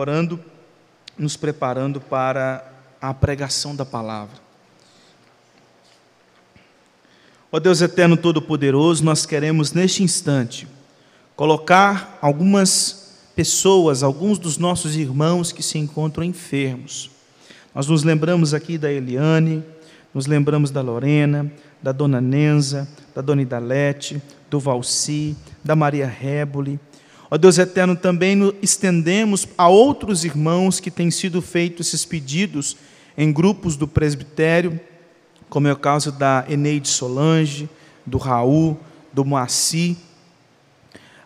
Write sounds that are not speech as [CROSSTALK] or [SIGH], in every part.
orando, nos preparando para a pregação da palavra. Ó Deus eterno todo-poderoso, nós queremos neste instante colocar algumas pessoas, alguns dos nossos irmãos que se encontram enfermos. Nós nos lembramos aqui da Eliane, nos lembramos da Lorena, da Dona Nenza, da Dona Idalete, do Valci, da Maria Réboli. Ó Deus eterno, também estendemos a outros irmãos que têm sido feitos esses pedidos em grupos do presbitério, como é o caso da Eneide Solange, do Raul, do Moacir,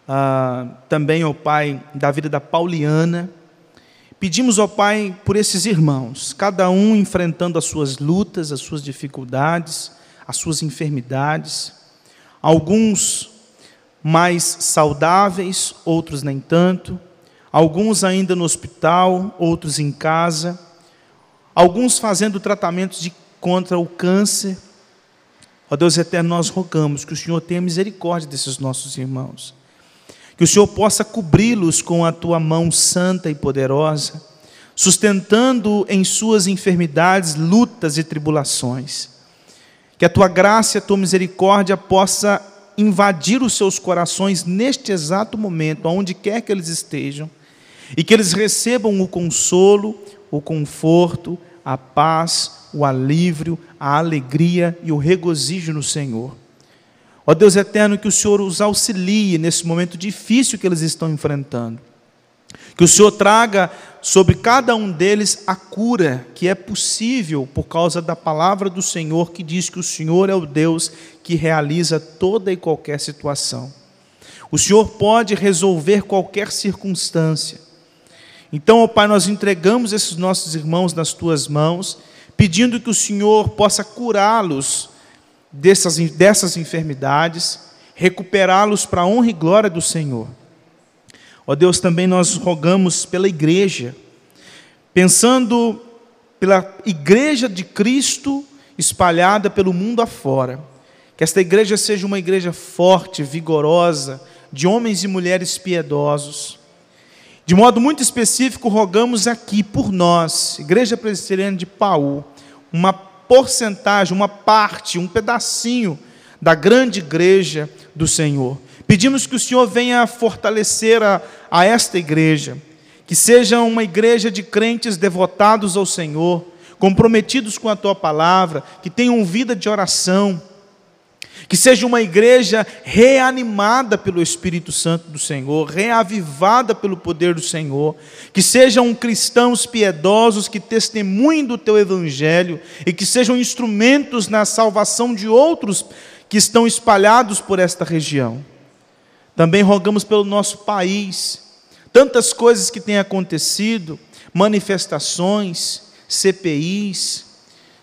ah, também ao Pai da vida da Pauliana. Pedimos ao Pai por esses irmãos, cada um enfrentando as suas lutas, as suas dificuldades, as suas enfermidades, alguns mais saudáveis, outros nem tanto, alguns ainda no hospital, outros em casa, alguns fazendo tratamentos de contra o câncer. Ó Deus eterno, nós rogamos que o Senhor tenha misericórdia desses nossos irmãos. Que o Senhor possa cobri-los com a tua mão santa e poderosa, sustentando em suas enfermidades, lutas e tribulações. Que a tua graça e a tua misericórdia possa invadir os seus corações neste exato momento, aonde quer que eles estejam, e que eles recebam o consolo, o conforto, a paz, o alívio, a alegria e o regozijo no Senhor. Ó Deus eterno, que o Senhor os auxilie nesse momento difícil que eles estão enfrentando. Que o Senhor traga sobre cada um deles a cura que é possível por causa da palavra do Senhor que diz que o Senhor é o Deus que realiza toda e qualquer situação. O Senhor pode resolver qualquer circunstância. Então, ó Pai, nós entregamos esses nossos irmãos nas tuas mãos, pedindo que o Senhor possa curá-los dessas, dessas enfermidades, recuperá-los para a honra e glória do Senhor. Ó Deus, também nós rogamos pela igreja, pensando pela igreja de Cristo espalhada pelo mundo afora. Que esta igreja seja uma igreja forte, vigorosa, de homens e mulheres piedosos de modo muito específico, rogamos aqui por nós, Igreja Presbiteriana de Paú, uma porcentagem, uma parte, um pedacinho da grande igreja do Senhor. Pedimos que o Senhor venha fortalecer a, a esta igreja, que seja uma igreja de crentes devotados ao Senhor, comprometidos com a tua palavra, que tenham vida de oração que seja uma igreja reanimada pelo Espírito Santo do Senhor, reavivada pelo poder do Senhor, que sejam cristãos piedosos que testemunhem do teu evangelho e que sejam instrumentos na salvação de outros que estão espalhados por esta região. Também rogamos pelo nosso país, tantas coisas que têm acontecido, manifestações, CPIs,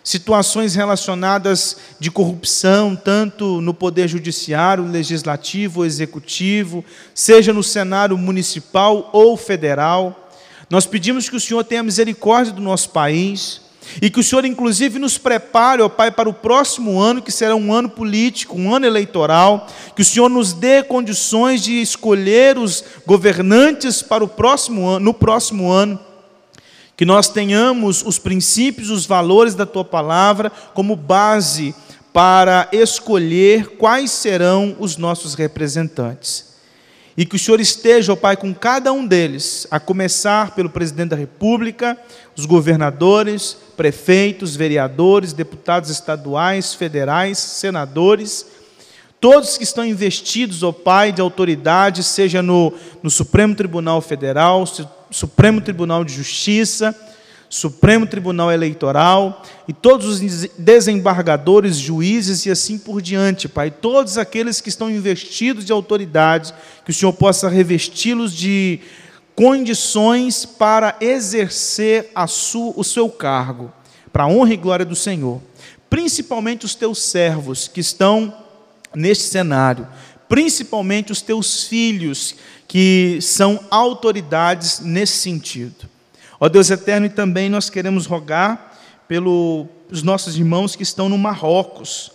situações relacionadas de corrupção, tanto no poder judiciário, legislativo, executivo, seja no cenário municipal ou federal. Nós pedimos que o Senhor tenha misericórdia do nosso país e que o Senhor, inclusive, nos prepare, ó Pai, para o próximo ano, que será um ano político, um ano eleitoral, que o Senhor nos dê condições de escolher os governantes para o próximo ano, no próximo ano que nós tenhamos os princípios, os valores da tua palavra como base para escolher quais serão os nossos representantes. E que o Senhor esteja, ó Pai, com cada um deles, a começar pelo presidente da República, os governadores, prefeitos, vereadores, deputados estaduais, federais, senadores, todos que estão investidos, ó Pai, de autoridade, seja no, no Supremo Tribunal Federal, Supremo Tribunal de Justiça, Supremo Tribunal Eleitoral e todos os desembargadores, juízes e assim por diante, Pai. Todos aqueles que estão investidos de autoridade, que o Senhor possa revesti-los de condições para exercer sua, o seu cargo, para a honra e glória do Senhor. Principalmente os teus servos que estão neste cenário, principalmente os teus filhos que são autoridades nesse sentido. Ó Deus eterno, e também nós queremos rogar pelos nossos irmãos que estão no Marrocos,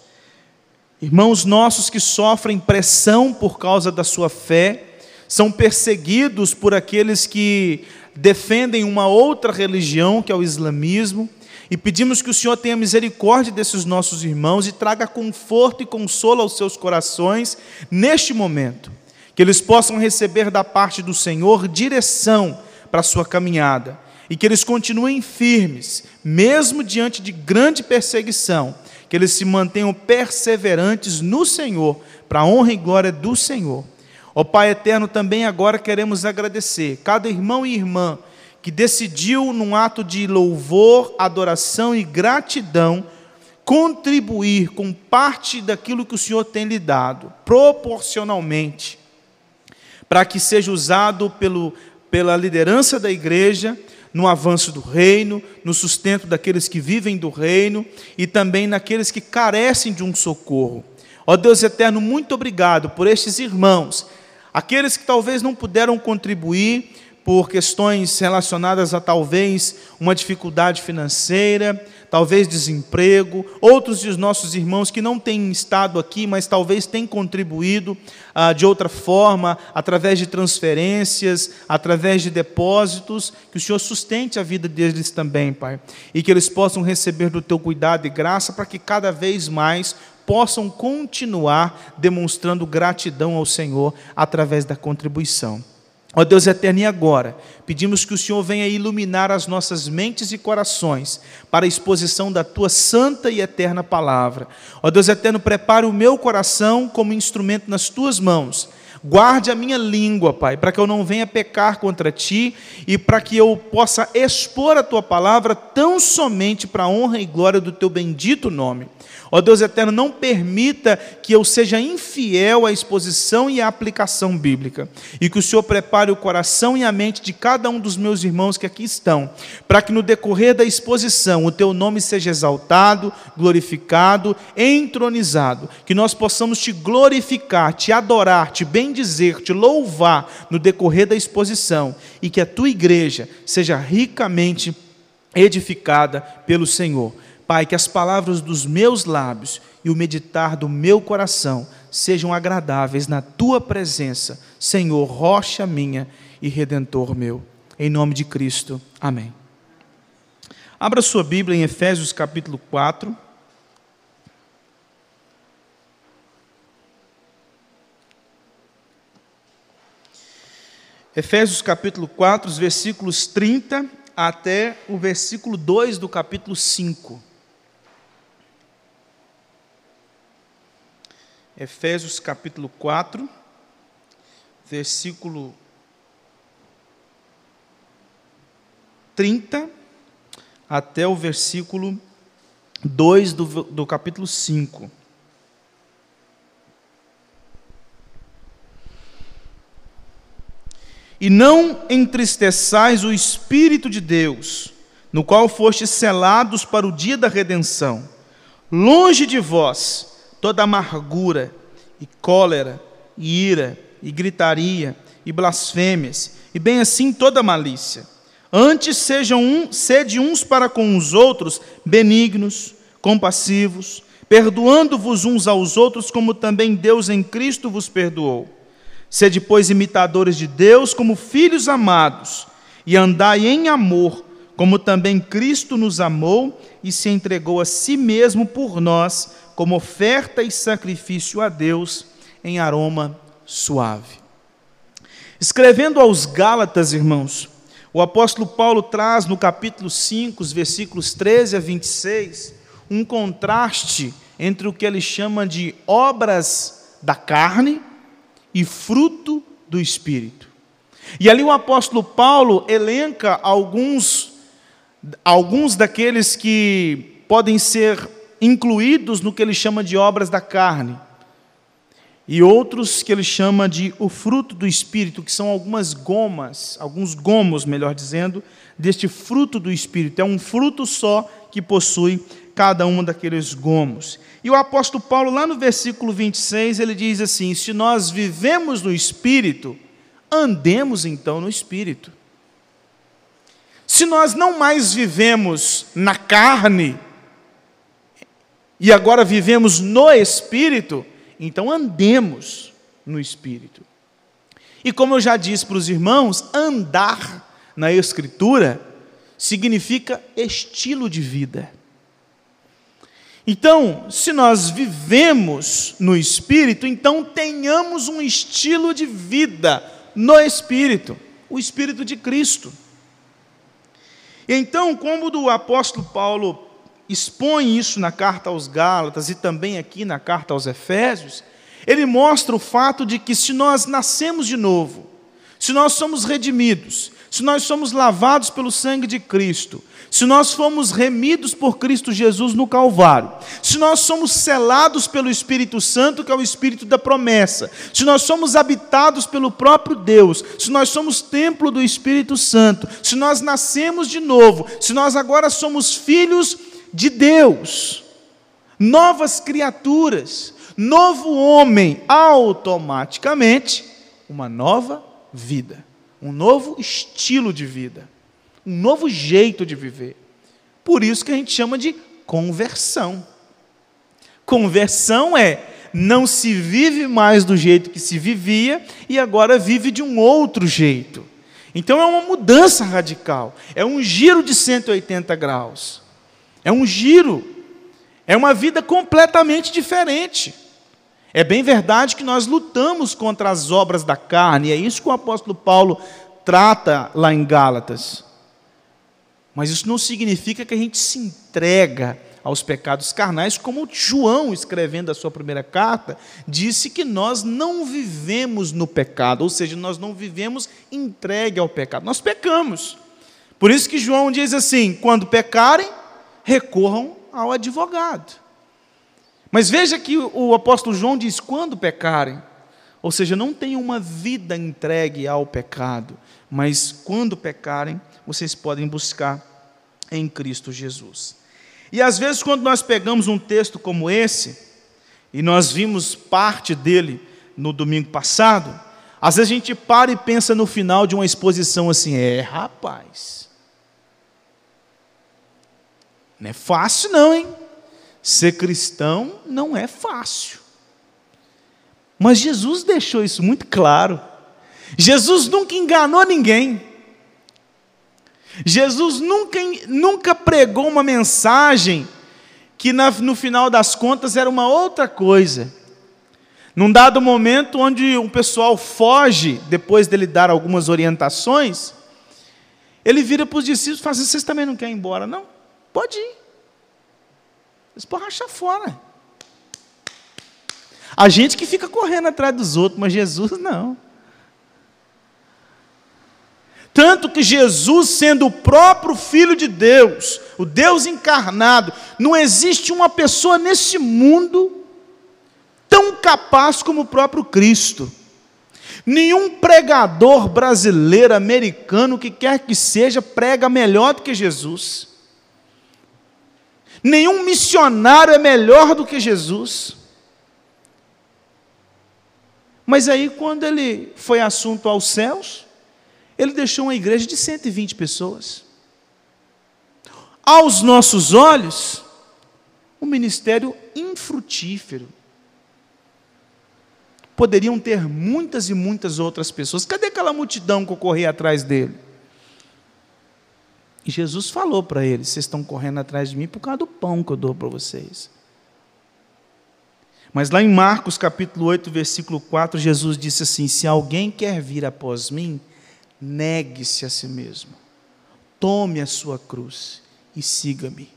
irmãos nossos que sofrem pressão por causa da sua fé, são perseguidos por aqueles que defendem uma outra religião, que é o islamismo, e pedimos que o Senhor tenha misericórdia desses nossos irmãos e traga conforto e consolo aos seus corações neste momento. Que eles possam receber da parte do Senhor direção para a sua caminhada e que eles continuem firmes, mesmo diante de grande perseguição, que eles se mantenham perseverantes no Senhor, para a honra e glória do Senhor. Ó Pai eterno, também agora queremos agradecer cada irmão e irmã que decidiu, num ato de louvor, adoração e gratidão, contribuir com parte daquilo que o Senhor tem lhe dado, proporcionalmente, para que seja usado pelo, pela liderança da igreja no avanço do reino, no sustento daqueles que vivem do reino e também naqueles que carecem de um socorro. Ó Deus eterno, muito obrigado por estes irmãos, aqueles que talvez não puderam contribuir por questões relacionadas a talvez uma dificuldade financeira, talvez desemprego, outros dos nossos irmãos que não têm estado aqui, mas talvez têm contribuído ah, de outra forma, através de transferências, através de depósitos, que o Senhor sustente a vida deles também, Pai, e que eles possam receber do Teu cuidado e graça para que cada vez mais possam continuar demonstrando gratidão ao Senhor através da contribuição. Ó Deus eterno, e agora? Pedimos que o Senhor venha iluminar as nossas mentes e corações para a exposição da tua santa e eterna palavra. Ó Deus eterno, prepare o meu coração como instrumento nas tuas mãos. Guarde a minha língua, Pai, para que eu não venha pecar contra ti e para que eu possa expor a tua palavra tão somente para a honra e glória do teu bendito nome. Ó Deus eterno, não permita que eu seja infiel à exposição e à aplicação bíblica, e que o Senhor prepare o coração e a mente de cada um dos meus irmãos que aqui estão, para que no decorrer da exposição o teu nome seja exaltado, glorificado, entronizado, que nós possamos te glorificar, te adorar, te bendizer, te louvar no decorrer da exposição, e que a tua igreja seja ricamente edificada pelo Senhor. Pai, que as palavras dos meus lábios e o meditar do meu coração sejam agradáveis na tua presença, Senhor, rocha minha e redentor meu. Em nome de Cristo. Amém. Abra sua Bíblia em Efésios capítulo 4. Efésios capítulo 4, os versículos 30 até o versículo 2 do capítulo 5. Efésios capítulo 4, versículo 30 até o versículo 2 do, do capítulo 5. E não entristeçais o Espírito de Deus, no qual fostes selados para o dia da redenção. Longe de vós toda amargura e cólera e ira e gritaria e blasfêmias e bem assim toda malícia. Antes sejam um, sede uns para com os outros benignos, compassivos, perdoando-vos uns aos outros como também Deus em Cristo vos perdoou. Sede pois imitadores de Deus como filhos amados e andai em amor, como também Cristo nos amou e se entregou a si mesmo por nós como oferta e sacrifício a Deus em aroma suave. Escrevendo aos Gálatas, irmãos, o apóstolo Paulo traz no capítulo 5, os versículos 13 a 26, um contraste entre o que ele chama de obras da carne e fruto do espírito. E ali o apóstolo Paulo elenca alguns alguns daqueles que podem ser incluídos no que ele chama de obras da carne, e outros que ele chama de o fruto do Espírito, que são algumas gomas, alguns gomos, melhor dizendo, deste fruto do Espírito. É um fruto só que possui cada um daqueles gomos. E o apóstolo Paulo, lá no versículo 26, ele diz assim: Se nós vivemos no Espírito, andemos então no Espírito. Se nós não mais vivemos na carne, e agora vivemos no Espírito, então andemos no Espírito. E como eu já disse para os irmãos, andar na Escritura significa estilo de vida. Então, se nós vivemos no Espírito, então tenhamos um estilo de vida no Espírito, o Espírito de Cristo. Então, como o apóstolo Paulo expõe isso na carta aos Gálatas e também aqui na carta aos Efésios, ele mostra o fato de que se nós nascemos de novo, se nós somos redimidos, se nós somos lavados pelo sangue de Cristo, se nós fomos remidos por Cristo Jesus no Calvário, se nós somos selados pelo Espírito Santo, que é o Espírito da promessa, se nós somos habitados pelo próprio Deus, se nós somos templo do Espírito Santo, se nós nascemos de novo, se nós agora somos filhos de Deus, novas criaturas, novo homem, automaticamente uma nova vida, um novo estilo de vida, um novo jeito de viver. Por isso que a gente chama de conversão. Conversão é não se vive mais do jeito que se vivia e agora vive de um outro jeito. Então é uma mudança radical, é um giro de 180 graus, é um giro, é uma vida completamente diferente. É bem verdade que nós lutamos contra as obras da carne, é isso que o apóstolo Paulo trata lá em Gálatas. Mas isso não significa que a gente se entrega aos pecados carnais, como João, escrevendo a sua primeira carta, disse que nós não vivemos no pecado, ou seja, nós não vivemos entregue ao pecado, nós pecamos. Por isso que João diz assim: quando pecarem, recorram ao advogado. Mas veja que o apóstolo João diz: quando pecarem, ou seja, não tenham uma vida entregue ao pecado, mas quando pecarem, vocês podem buscar em Cristo Jesus. E às vezes, quando nós pegamos um texto como esse, e nós vimos parte dele no domingo passado, às vezes a gente para e pensa no final de uma exposição assim: é, rapaz, não é fácil, não, hein? Ser cristão não é fácil. Mas Jesus deixou isso muito claro. Jesus nunca enganou ninguém. Jesus nunca, nunca pregou uma mensagem que no final das contas era uma outra coisa. Num dado momento onde o pessoal foge, depois dele dar algumas orientações, ele vira para os discípulos e fala assim: vocês também não querem ir embora? Não, pode ir. Eles podem rachar fora. A gente que fica correndo atrás dos outros, mas Jesus não. Tanto que Jesus, sendo o próprio Filho de Deus, o Deus encarnado, não existe uma pessoa nesse mundo tão capaz como o próprio Cristo. Nenhum pregador brasileiro, americano, que quer que seja, prega melhor do que Jesus. Nenhum missionário é melhor do que Jesus. Mas aí, quando ele foi assunto aos céus, ele deixou uma igreja de 120 pessoas. Aos nossos olhos, um ministério infrutífero. Poderiam ter muitas e muitas outras pessoas. Cadê aquela multidão que corria atrás dele? E Jesus falou para eles: vocês estão correndo atrás de mim por causa do pão que eu dou para vocês. Mas lá em Marcos capítulo 8, versículo 4, Jesus disse assim: Se alguém quer vir após mim, negue-se a si mesmo, tome a sua cruz e siga-me.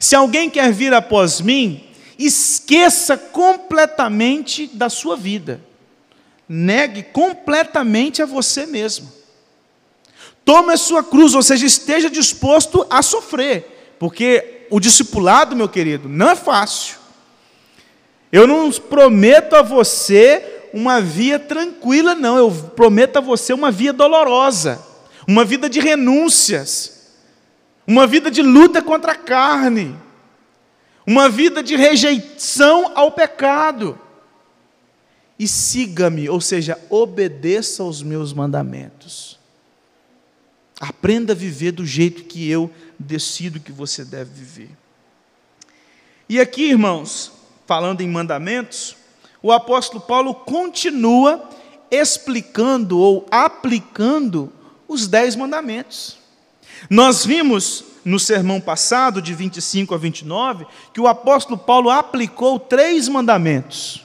Se alguém quer vir após mim, esqueça completamente da sua vida, negue completamente a você mesmo. Tome a sua cruz, ou seja, esteja disposto a sofrer, porque o discipulado, meu querido, não é fácil. Eu não prometo a você uma via tranquila, não, eu prometo a você uma via dolorosa, uma vida de renúncias, uma vida de luta contra a carne, uma vida de rejeição ao pecado. E siga-me, ou seja, obedeça aos meus mandamentos. Aprenda a viver do jeito que eu decido que você deve viver. E aqui, irmãos, falando em mandamentos, o apóstolo Paulo continua explicando ou aplicando os dez mandamentos. Nós vimos no sermão passado, de 25 a 29, que o apóstolo Paulo aplicou três mandamentos: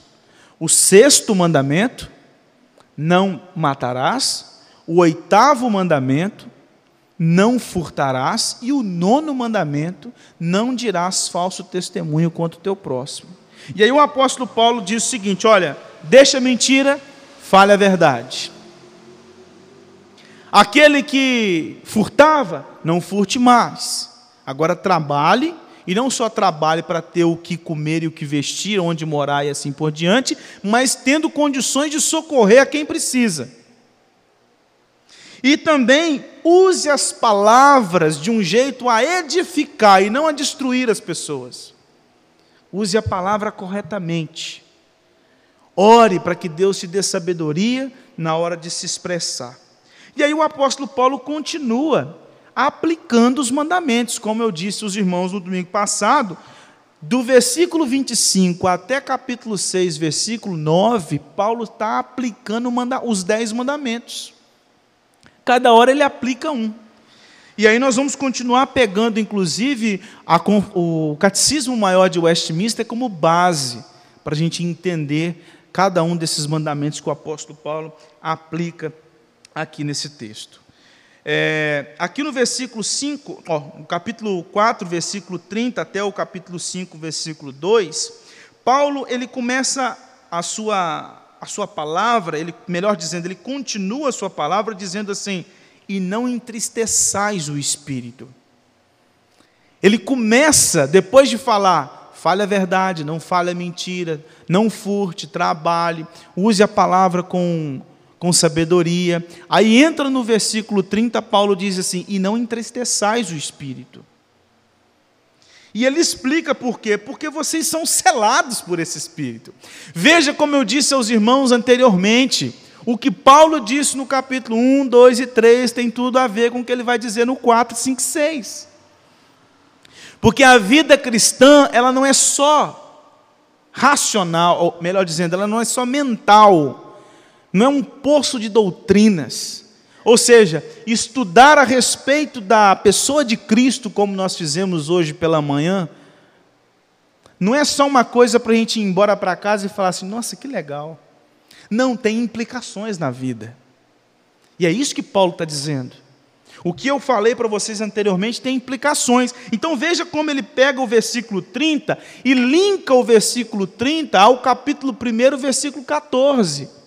o sexto mandamento, não matarás, o oitavo mandamento, não furtarás, e o nono mandamento, não dirás falso testemunho contra o teu próximo. E aí o apóstolo Paulo diz o seguinte: olha, deixa a mentira, fale a verdade. Aquele que furtava, não furte mais. Agora trabalhe, e não só trabalhe para ter o que comer e o que vestir, onde morar e assim por diante, mas tendo condições de socorrer a quem precisa. E também use as palavras de um jeito a edificar e não a destruir as pessoas. Use a palavra corretamente. Ore para que Deus te dê sabedoria na hora de se expressar. E aí o apóstolo Paulo continua aplicando os mandamentos, como eu disse aos irmãos no domingo passado, do versículo 25 até capítulo 6, versículo 9, Paulo está aplicando os dez mandamentos. Cada hora ele aplica um. E aí nós vamos continuar pegando, inclusive, a, o Catecismo Maior de Westminster como base, para a gente entender cada um desses mandamentos que o apóstolo Paulo aplica aqui nesse texto. É, aqui no versículo 5, ó, no capítulo 4, versículo 30 até o capítulo 5, versículo 2, Paulo ele começa a sua, a sua palavra, ele, melhor dizendo, ele continua a sua palavra dizendo assim: e não entristeçais o espírito. Ele começa, depois de falar, fale a verdade, não fale a mentira, não furte, trabalhe, use a palavra com com sabedoria. Aí entra no versículo 30, Paulo diz assim: E não entristeçais o espírito. E ele explica por quê? Porque vocês são selados por esse espírito. Veja como eu disse aos irmãos anteriormente, o que Paulo disse no capítulo 1, 2 e 3 tem tudo a ver com o que ele vai dizer no 4, 5 e 6. Porque a vida cristã, ela não é só racional, ou melhor dizendo, ela não é só mental não é um poço de doutrinas. Ou seja, estudar a respeito da pessoa de Cristo, como nós fizemos hoje pela manhã, não é só uma coisa para a gente ir embora para casa e falar assim: nossa, que legal. Não, tem implicações na vida. E é isso que Paulo está dizendo. O que eu falei para vocês anteriormente tem implicações. Então veja como ele pega o versículo 30 e linka o versículo 30 ao capítulo 1, versículo 14.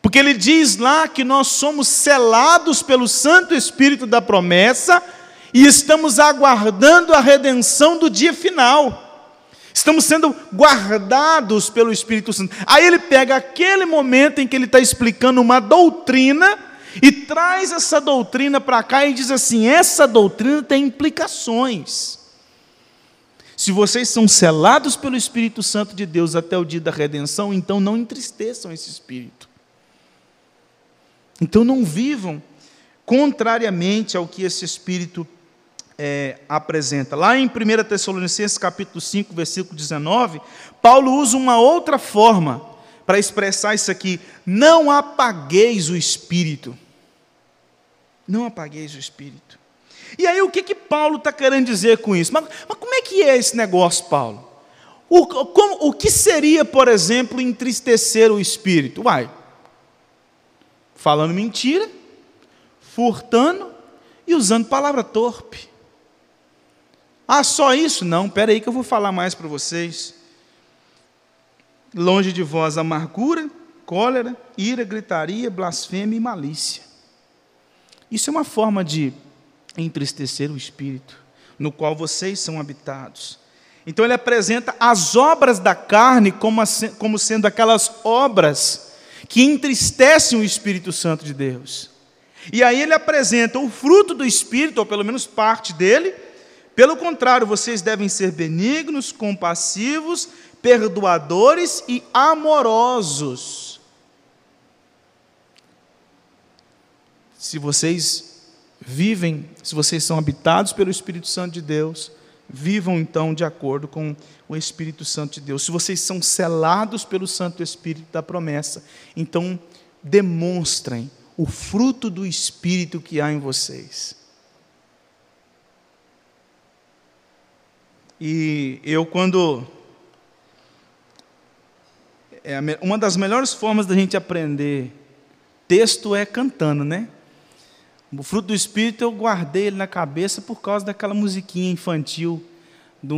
Porque ele diz lá que nós somos selados pelo Santo Espírito da promessa e estamos aguardando a redenção do dia final. Estamos sendo guardados pelo Espírito Santo. Aí ele pega aquele momento em que ele está explicando uma doutrina e traz essa doutrina para cá e diz assim: essa doutrina tem implicações. Se vocês são selados pelo Espírito Santo de Deus até o dia da redenção, então não entristeçam esse Espírito. Então não vivam contrariamente ao que esse Espírito é, apresenta. Lá em 1 Tessalonicenses capítulo 5, versículo 19, Paulo usa uma outra forma para expressar isso aqui. Não apagueis o Espírito. Não apagueis o Espírito. E aí o que, que Paulo está querendo dizer com isso? Mas, mas, como é que é esse negócio, Paulo? O, como, o que seria, por exemplo, entristecer o Espírito? Uai, falando mentira, furtando e usando palavra torpe. Ah, só isso? Não, espera aí que eu vou falar mais para vocês. Longe de vós amargura, cólera, ira, gritaria, blasfêmia e malícia. Isso é uma forma de entristecer o espírito, no qual vocês são habitados. Então ele apresenta as obras da carne como, como sendo aquelas obras que entristecem o Espírito Santo de Deus. E aí ele apresenta o fruto do Espírito, ou pelo menos parte dele. Pelo contrário, vocês devem ser benignos, compassivos, perdoadores e amorosos. Se vocês vivem, se vocês são habitados pelo Espírito Santo de Deus, vivam então de acordo com o Espírito Santo de Deus. Se vocês são selados pelo Santo Espírito da promessa, então demonstrem o fruto do Espírito que há em vocês. E eu, quando. É uma das melhores formas da gente aprender texto é cantando, né? O fruto do Espírito eu guardei ele na cabeça por causa daquela musiquinha infantil do,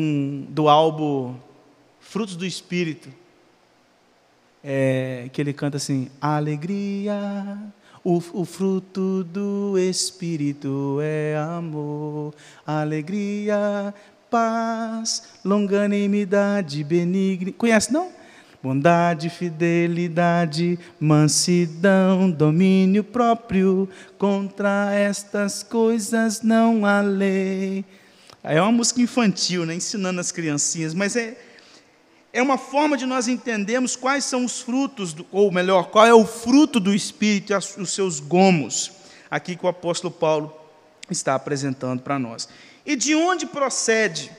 do álbum Frutos do Espírito. É, que ele canta assim: Alegria, o, o, fruto do Espírito é amor, alegria, paz, longanimidade, benigni. Conhece não? Bondade, fidelidade, mansidão, domínio próprio, contra estas coisas não há lei. É uma música infantil, né? ensinando as criancinhas, mas é, é uma forma de nós entendermos quais são os frutos, do, ou melhor, qual é o fruto do Espírito e os seus gomos, aqui que o apóstolo Paulo está apresentando para nós. E de onde procede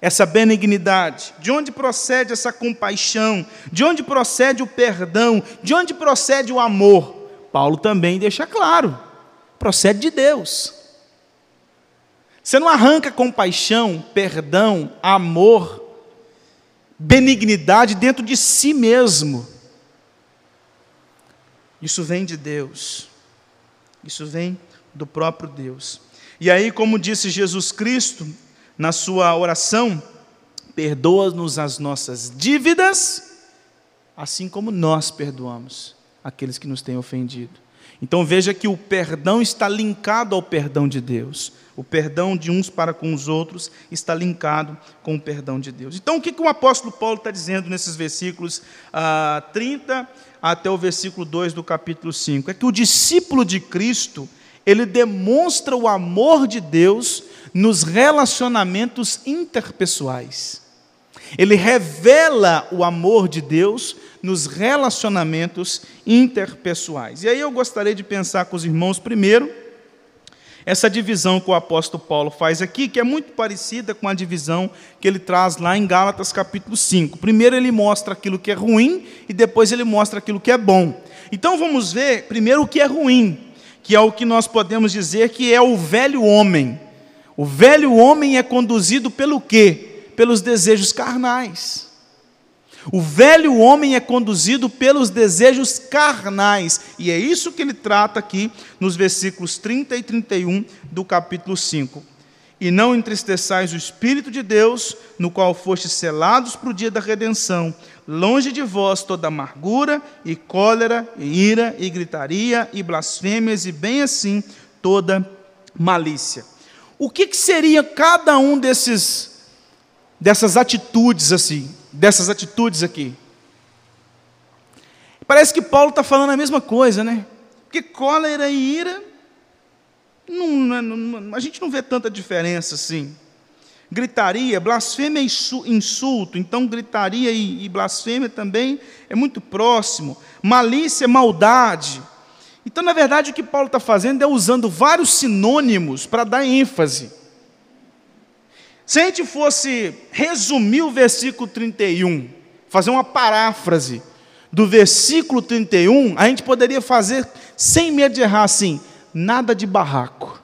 essa benignidade? De onde procede essa compaixão? De onde procede o perdão? De onde procede o amor? Paulo também deixa claro: procede de Deus. Você não arranca compaixão, perdão, amor, benignidade dentro de si mesmo. Isso vem de Deus. Isso vem do próprio Deus. E aí, como disse Jesus Cristo na sua oração, perdoa-nos as nossas dívidas, assim como nós perdoamos aqueles que nos têm ofendido. Então veja que o perdão está linkado ao perdão de Deus. O perdão de uns para com os outros está linkado com o perdão de Deus. Então o que, que o apóstolo Paulo está dizendo nesses versículos ah, 30 até o versículo 2 do capítulo 5? É que o discípulo de Cristo ele demonstra o amor de Deus nos relacionamentos interpessoais. Ele revela o amor de Deus nos relacionamentos interpessoais. E aí eu gostaria de pensar com os irmãos primeiro essa divisão que o apóstolo Paulo faz aqui, que é muito parecida com a divisão que ele traz lá em Gálatas capítulo 5. Primeiro ele mostra aquilo que é ruim e depois ele mostra aquilo que é bom. Então vamos ver primeiro o que é ruim que é o que nós podemos dizer que é o velho homem. O velho homem é conduzido pelo quê? Pelos desejos carnais. O velho homem é conduzido pelos desejos carnais, e é isso que ele trata aqui nos versículos 30 e 31 do capítulo 5 e não entristeçais o Espírito de Deus, no qual fostes selados para o dia da redenção. Longe de vós toda amargura e cólera, e ira e gritaria e blasfêmias, e bem assim toda malícia. O que, que seria cada um desses dessas atitudes assim, dessas atitudes aqui? Parece que Paulo está falando a mesma coisa, né? Porque cólera e ira não, não, a gente não vê tanta diferença assim. Gritaria, blasfêmia é insulto, então gritaria e, e blasfêmia também é muito próximo. Malícia é maldade. Então, na verdade, o que Paulo está fazendo é usando vários sinônimos para dar ênfase. Se a gente fosse resumir o versículo 31, fazer uma paráfrase do versículo 31, a gente poderia fazer, sem medo de errar assim: nada de barraco.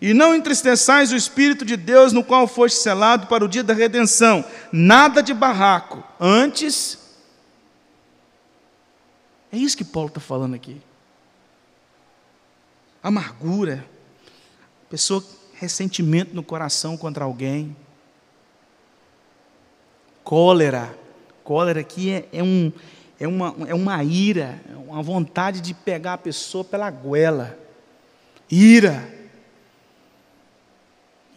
E não entristeçais o Espírito de Deus, no qual foste selado para o dia da redenção. Nada de barraco. Antes. É isso que Paulo está falando aqui. Amargura. Pessoa, ressentimento no coração contra alguém. Cólera. Cólera aqui é, é um, é uma, é uma ira, é uma vontade de pegar a pessoa pela goela. Ira.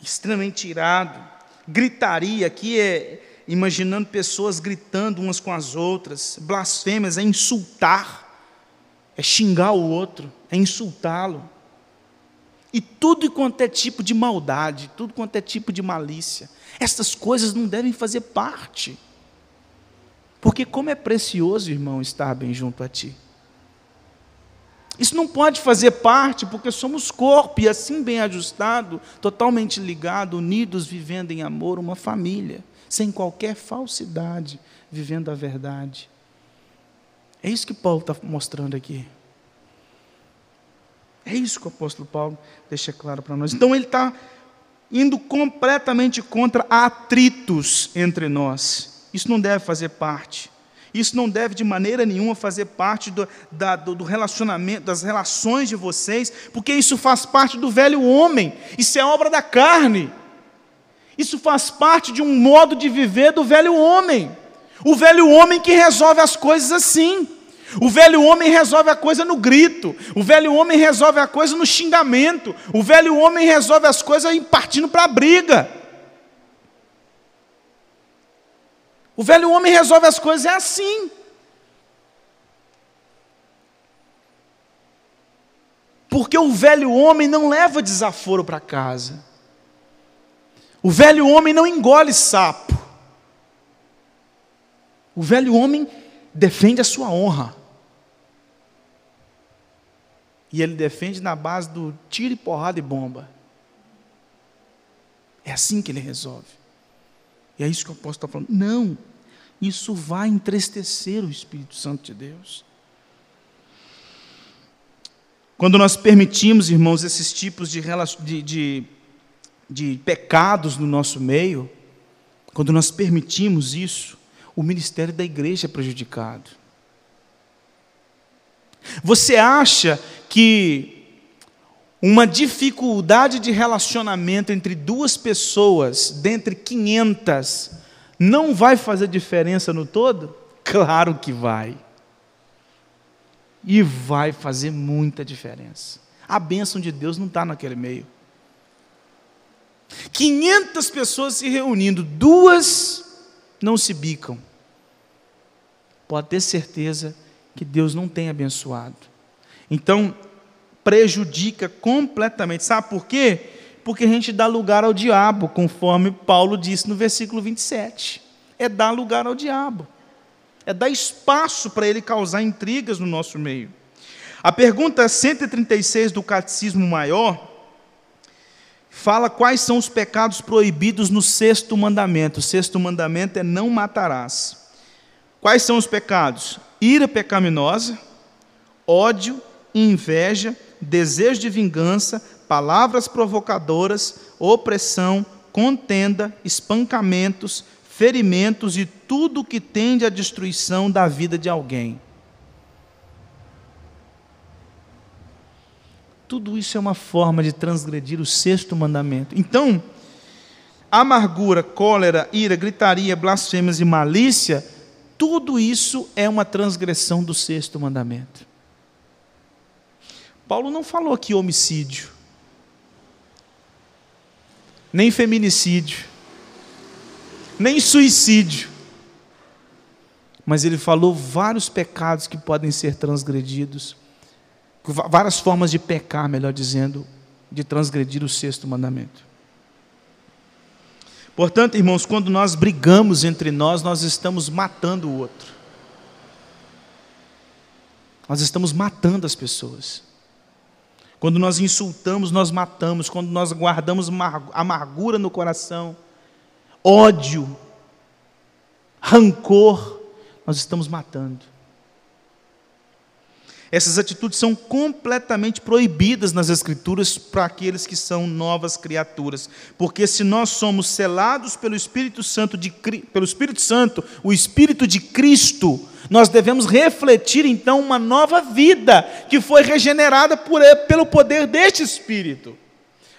Extremamente irado. Gritaria, aqui é imaginando pessoas gritando umas com as outras. Blasfêmias é insultar, é xingar o outro, é insultá-lo. E tudo quanto é tipo de maldade, tudo quanto é tipo de malícia. Essas coisas não devem fazer parte porque como é precioso, irmão, estar bem junto a ti. Isso não pode fazer parte, porque somos corpo e assim bem ajustado, totalmente ligado, unidos, vivendo em amor, uma família. sem qualquer falsidade, vivendo a verdade. É isso que Paulo está mostrando aqui. É isso que o apóstolo Paulo deixa claro para nós. Então ele está indo completamente contra atritos entre nós. Isso não deve fazer parte. Isso não deve de maneira nenhuma fazer parte do, da, do relacionamento, das relações de vocês, porque isso faz parte do velho homem, isso é obra da carne. Isso faz parte de um modo de viver do velho homem. O velho homem que resolve as coisas assim. O velho homem resolve a coisa no grito. O velho homem resolve a coisa no xingamento. O velho homem resolve as coisas partindo para a briga. O velho homem resolve as coisas é assim. Porque o velho homem não leva desaforo para casa. O velho homem não engole sapo. O velho homem defende a sua honra. E ele defende na base do tiro e porrada e bomba. É assim que ele resolve. E é isso que o apóstolo está falando. Não, isso vai entristecer o Espírito Santo de Deus. Quando nós permitimos, irmãos, esses tipos de, de, de, de pecados no nosso meio, quando nós permitimos isso, o ministério da igreja é prejudicado. Você acha que uma dificuldade de relacionamento entre duas pessoas, dentre 500, não vai fazer diferença no todo? Claro que vai. E vai fazer muita diferença. A bênção de Deus não está naquele meio. 500 pessoas se reunindo, duas não se bicam. Pode ter certeza que Deus não tem abençoado. Então, prejudica completamente. Sabe por quê? Porque a gente dá lugar ao diabo, conforme Paulo disse no versículo 27. É dar lugar ao diabo. É dar espaço para ele causar intrigas no nosso meio. A pergunta 136 do Catecismo Maior fala quais são os pecados proibidos no sexto mandamento. O sexto mandamento é não matarás. Quais são os pecados? Ira pecaminosa, ódio, inveja, desejo de vingança, palavras provocadoras, opressão, contenda, espancamentos, ferimentos e tudo que tende à destruição da vida de alguém. Tudo isso é uma forma de transgredir o sexto mandamento. Então, amargura, cólera, ira, gritaria, blasfêmias e malícia, tudo isso é uma transgressão do sexto mandamento. Paulo não falou aqui homicídio, nem feminicídio, nem suicídio, mas ele falou vários pecados que podem ser transgredidos, várias formas de pecar, melhor dizendo, de transgredir o sexto mandamento. Portanto, irmãos, quando nós brigamos entre nós, nós estamos matando o outro. Nós estamos matando as pessoas. Quando nós insultamos, nós matamos. Quando nós guardamos amargura no coração, ódio, rancor, nós estamos matando. Essas atitudes são completamente proibidas nas Escrituras para aqueles que são novas criaturas, porque se nós somos selados pelo Espírito Santo, de, pelo Espírito Santo, o Espírito de Cristo, nós devemos refletir então uma nova vida que foi regenerada por, pelo poder deste Espírito.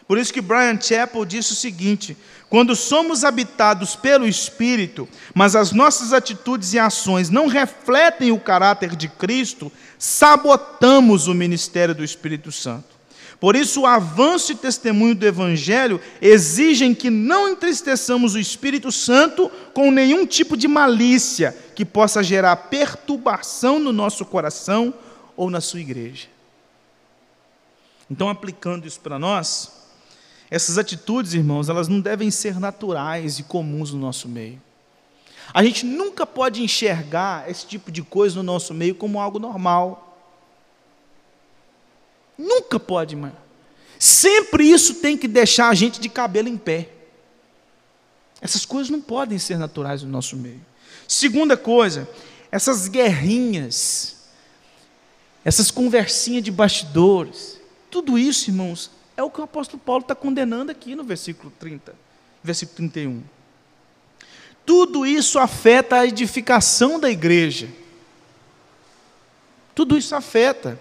Por isso que Brian Chappell disse o seguinte: quando somos habitados pelo Espírito, mas as nossas atitudes e ações não refletem o caráter de Cristo, sabotamos o ministério do Espírito Santo. Por isso, o avanço e testemunho do Evangelho exigem que não entristeçamos o Espírito Santo com nenhum tipo de malícia que possa gerar perturbação no nosso coração ou na sua igreja. Então, aplicando isso para nós, essas atitudes, irmãos, elas não devem ser naturais e comuns no nosso meio. A gente nunca pode enxergar esse tipo de coisa no nosso meio como algo normal. Nunca pode, mano. Sempre isso tem que deixar a gente de cabelo em pé. Essas coisas não podem ser naturais no nosso meio. Segunda coisa, essas guerrinhas, essas conversinhas de bastidores, tudo isso, irmãos, é o que o apóstolo Paulo está condenando aqui no versículo 30, versículo 31. Tudo isso afeta a edificação da igreja. Tudo isso afeta.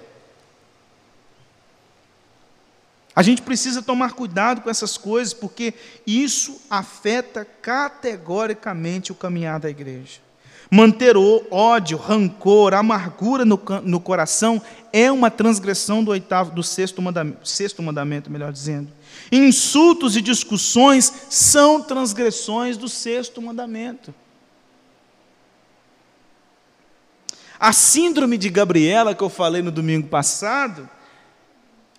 A gente precisa tomar cuidado com essas coisas, porque isso afeta categoricamente o caminhar da igreja. Manter ódio, rancor, amargura no, no coração é uma transgressão do oitavo, do sexto mandamento, sexto mandamento, melhor dizendo. Insultos e discussões são transgressões do sexto mandamento. A síndrome de Gabriela que eu falei no domingo passado,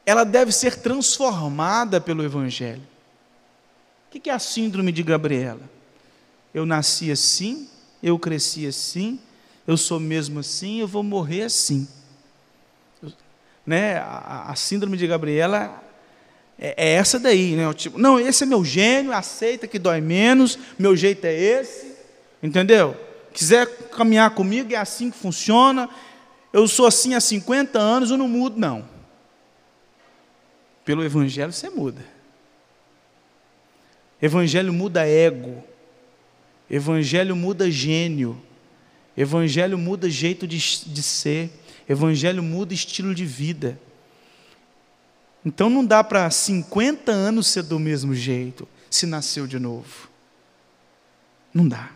ela deve ser transformada pelo Evangelho. O que é a síndrome de Gabriela? Eu nasci assim, eu cresci assim, eu sou mesmo assim, eu vou morrer assim. Né? A, a síndrome de Gabriela é, é essa daí, né? Tipo, não, esse é meu gênio, aceita que dói menos, meu jeito é esse, entendeu? Quiser caminhar comigo, é assim que funciona. Eu sou assim há 50 anos, eu não mudo, não. Pelo Evangelho você muda. Evangelho muda ego. Evangelho muda gênio. Evangelho muda jeito de, de ser. Evangelho muda estilo de vida. Então não dá para 50 anos ser do mesmo jeito, se nasceu de novo. Não dá.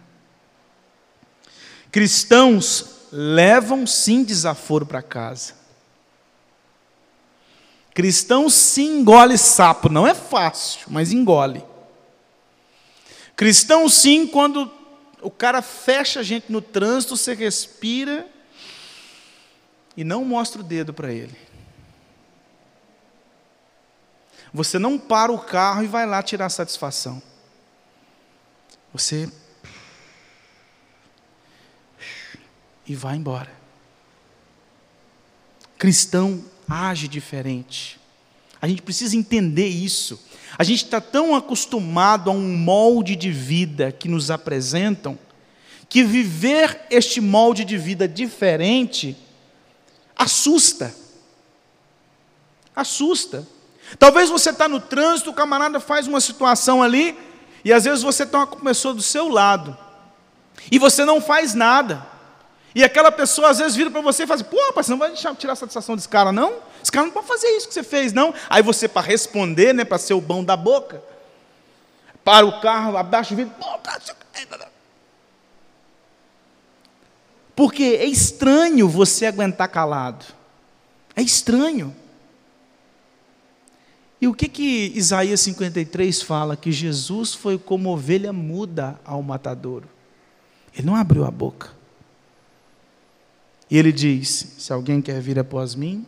Cristãos levam sim desaforo para casa. Cristão sim engole sapo, não é fácil, mas engole. Cristão sim, quando o cara fecha a gente no trânsito, você respira e não mostra o dedo para ele. Você não para o carro e vai lá tirar satisfação. Você e vai embora. Cristão age diferente. A gente precisa entender isso. A gente está tão acostumado a um molde de vida que nos apresentam, que viver este molde de vida diferente assusta. Assusta. Talvez você está no trânsito, o camarada faz uma situação ali, e às vezes você está com uma pessoa do seu lado, e você não faz nada. E aquela pessoa às vezes vira para você e fala assim, pô, você não vai deixar, tirar a satisfação desse cara, não? Esse cara não pode fazer isso que você fez, não. Aí você, para responder, né, para ser o bom da boca, para o carro, abaixa o vidro, pô, cara, Porque é estranho você aguentar calado. É estranho. E o que que Isaías 53 fala? Que Jesus foi como ovelha muda ao matadouro. Ele não abriu a boca. E ele diz: Se alguém quer vir após mim,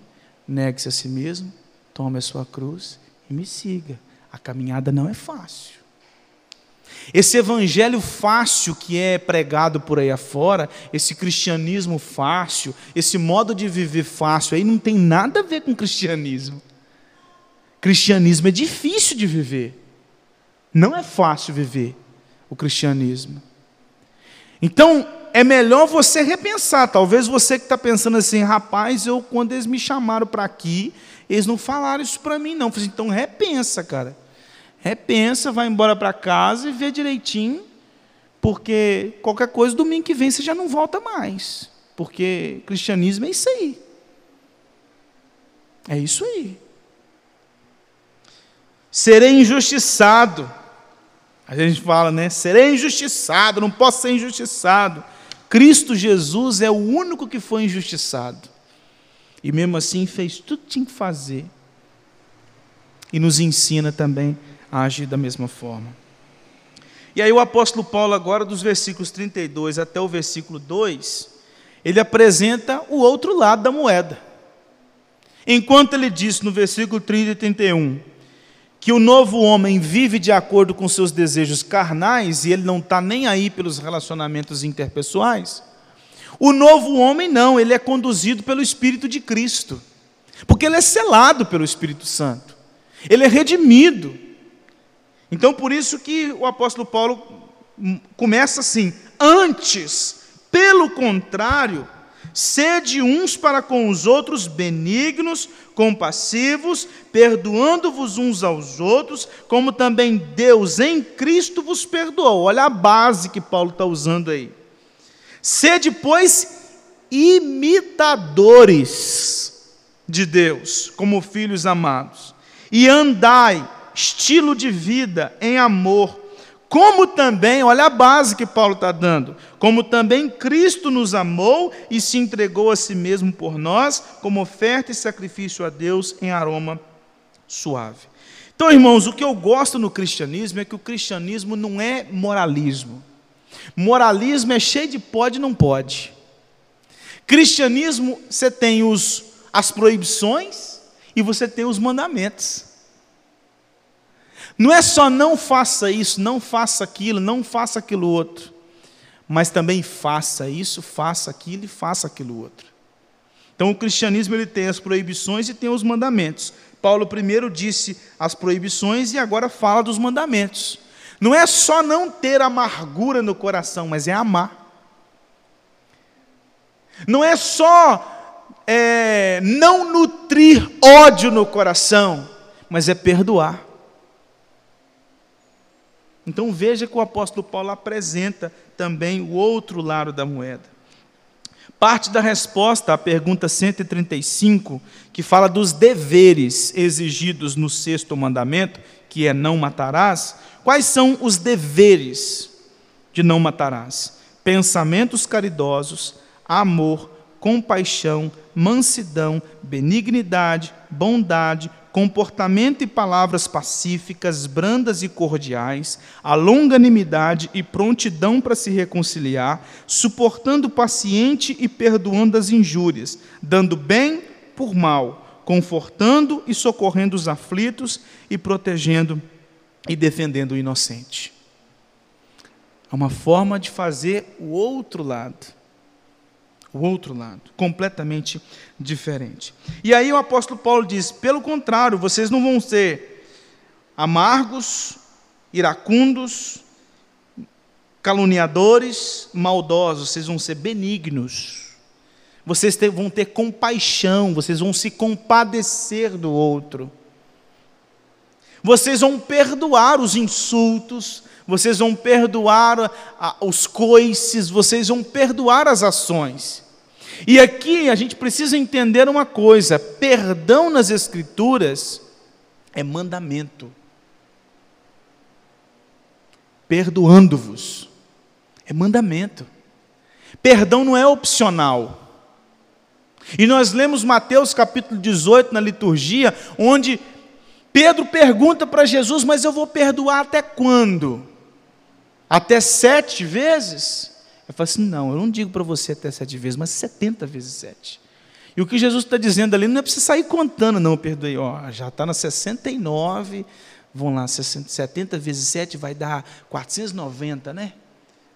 negue-se a si mesmo, tome a sua cruz e me siga. A caminhada não é fácil. Esse evangelho fácil que é pregado por aí afora, esse cristianismo fácil, esse modo de viver fácil aí não tem nada a ver com cristianismo. Cristianismo é difícil de viver. Não é fácil viver o cristianismo. Então, é melhor você repensar. Talvez você que está pensando assim, rapaz, eu quando eles me chamaram para aqui, eles não falaram isso para mim, não. Então repensa, cara. Repensa, vai embora para casa e vê direitinho, porque qualquer coisa, domingo que vem você já não volta mais. Porque cristianismo é isso aí. É isso aí. Serei injustiçado. A gente fala, né? Serei injustiçado, não posso ser injustiçado. Cristo Jesus é o único que foi injustiçado. E mesmo assim fez tudo que tinha que fazer. E nos ensina também a agir da mesma forma. E aí o apóstolo Paulo, agora dos versículos 32 até o versículo 2, ele apresenta o outro lado da moeda. Enquanto ele diz no versículo 30 e 31 que o novo homem vive de acordo com seus desejos carnais e ele não está nem aí pelos relacionamentos interpessoais, o novo homem não, ele é conduzido pelo Espírito de Cristo, porque ele é selado pelo Espírito Santo, ele é redimido. Então, por isso que o apóstolo Paulo começa assim: antes, pelo contrário, sede uns para com os outros benignos, compassivos, perdoando-vos uns aos outros, como também Deus em Cristo vos perdoou. Olha a base que Paulo está usando aí. Sede, pois, imitadores de Deus, como filhos amados, e andai, estilo de vida, em amor, como também, olha a base que Paulo está dando, como também Cristo nos amou e se entregou a si mesmo por nós, como oferta e sacrifício a Deus em aroma suave. Então, irmãos, o que eu gosto no cristianismo é que o cristianismo não é moralismo. Moralismo é cheio de pode e não pode. Cristianismo, você tem os, as proibições e você tem os mandamentos. Não é só não faça isso, não faça aquilo, não faça aquilo outro, mas também faça isso, faça aquilo e faça aquilo outro. Então o cristianismo ele tem as proibições e tem os mandamentos. Paulo primeiro disse as proibições e agora fala dos mandamentos. Não é só não ter amargura no coração, mas é amar. Não é só é, não nutrir ódio no coração, mas é perdoar. Então veja que o apóstolo Paulo apresenta também o outro lado da moeda. Parte da resposta à pergunta 135, que fala dos deveres exigidos no sexto mandamento, que é não matarás. Quais são os deveres de não matarás? Pensamentos caridosos, amor, compaixão, mansidão, benignidade, bondade, comportamento e palavras pacíficas, brandas e cordiais, a longanimidade e prontidão para se reconciliar, suportando paciente e perdoando as injúrias, dando bem por mal, confortando e socorrendo os aflitos e protegendo e defendendo o inocente. É uma forma de fazer o outro lado o outro lado, completamente diferente. E aí o apóstolo Paulo diz: pelo contrário, vocês não vão ser amargos, iracundos, caluniadores, maldosos, vocês vão ser benignos. Vocês vão ter compaixão, vocês vão se compadecer do outro. Vocês vão perdoar os insultos, vocês vão perdoar os coices, vocês vão perdoar as ações. E aqui a gente precisa entender uma coisa: perdão nas Escrituras é mandamento. Perdoando-vos é mandamento. Perdão não é opcional. E nós lemos Mateus capítulo 18 na liturgia, onde Pedro pergunta para Jesus: Mas eu vou perdoar até quando? Até sete vezes? Eu falo assim: não, eu não digo para você até sete vezes, mas setenta vezes sete. E o que Jesus está dizendo ali não é para você sair contando, não, perdoei. Ó, já está na 69, vamos lá, 70 vezes 7 vai dar 490, né?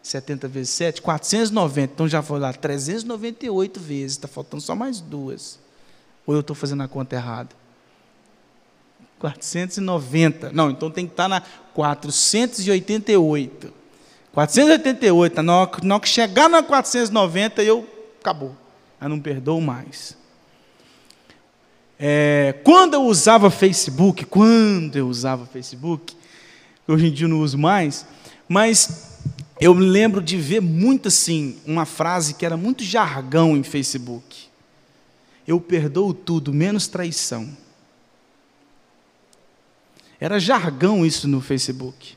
70 vezes 7, 490. Então já foi lá 398 vezes, está faltando só mais duas. Ou eu estou fazendo a conta errada? 490. Não, então tem que estar tá na 488. 488, na hora, que chegar na 490, eu acabou. Eu não perdoo mais. É, quando eu usava Facebook, quando eu usava Facebook, hoje em dia eu não uso mais, mas eu me lembro de ver muito assim, uma frase que era muito jargão em Facebook. Eu perdoo tudo, menos traição. Era jargão isso no Facebook.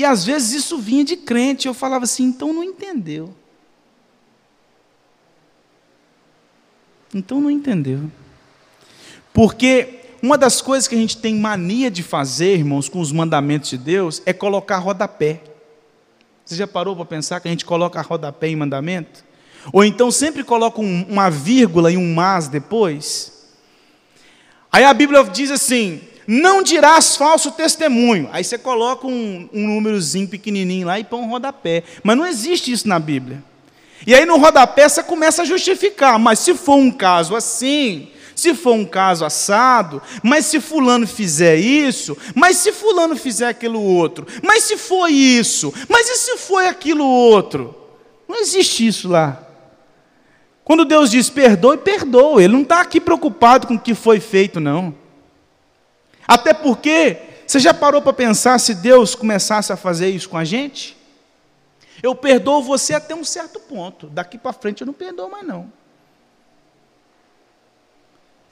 E às vezes isso vinha de crente, eu falava assim, então não entendeu. Então não entendeu. Porque uma das coisas que a gente tem mania de fazer, irmãos, com os mandamentos de Deus, é colocar rodapé. Você já parou para pensar que a gente coloca rodapé em mandamento? Ou então sempre coloca um, uma vírgula e um mas depois? Aí a Bíblia diz assim: não dirás falso testemunho. Aí você coloca um, um númerozinho pequenininho lá e põe um rodapé. Mas não existe isso na Bíblia. E aí no rodapé você começa a justificar. Mas se for um caso assim, se for um caso assado, mas se fulano fizer isso, mas se fulano fizer aquilo outro, mas se foi isso, mas e se foi aquilo outro? Não existe isso lá. Quando Deus diz perdoe, perdoa. Ele não está aqui preocupado com o que foi feito, não. Até porque, você já parou para pensar se Deus começasse a fazer isso com a gente? Eu perdoo você até um certo ponto. Daqui para frente eu não perdoo mais, não.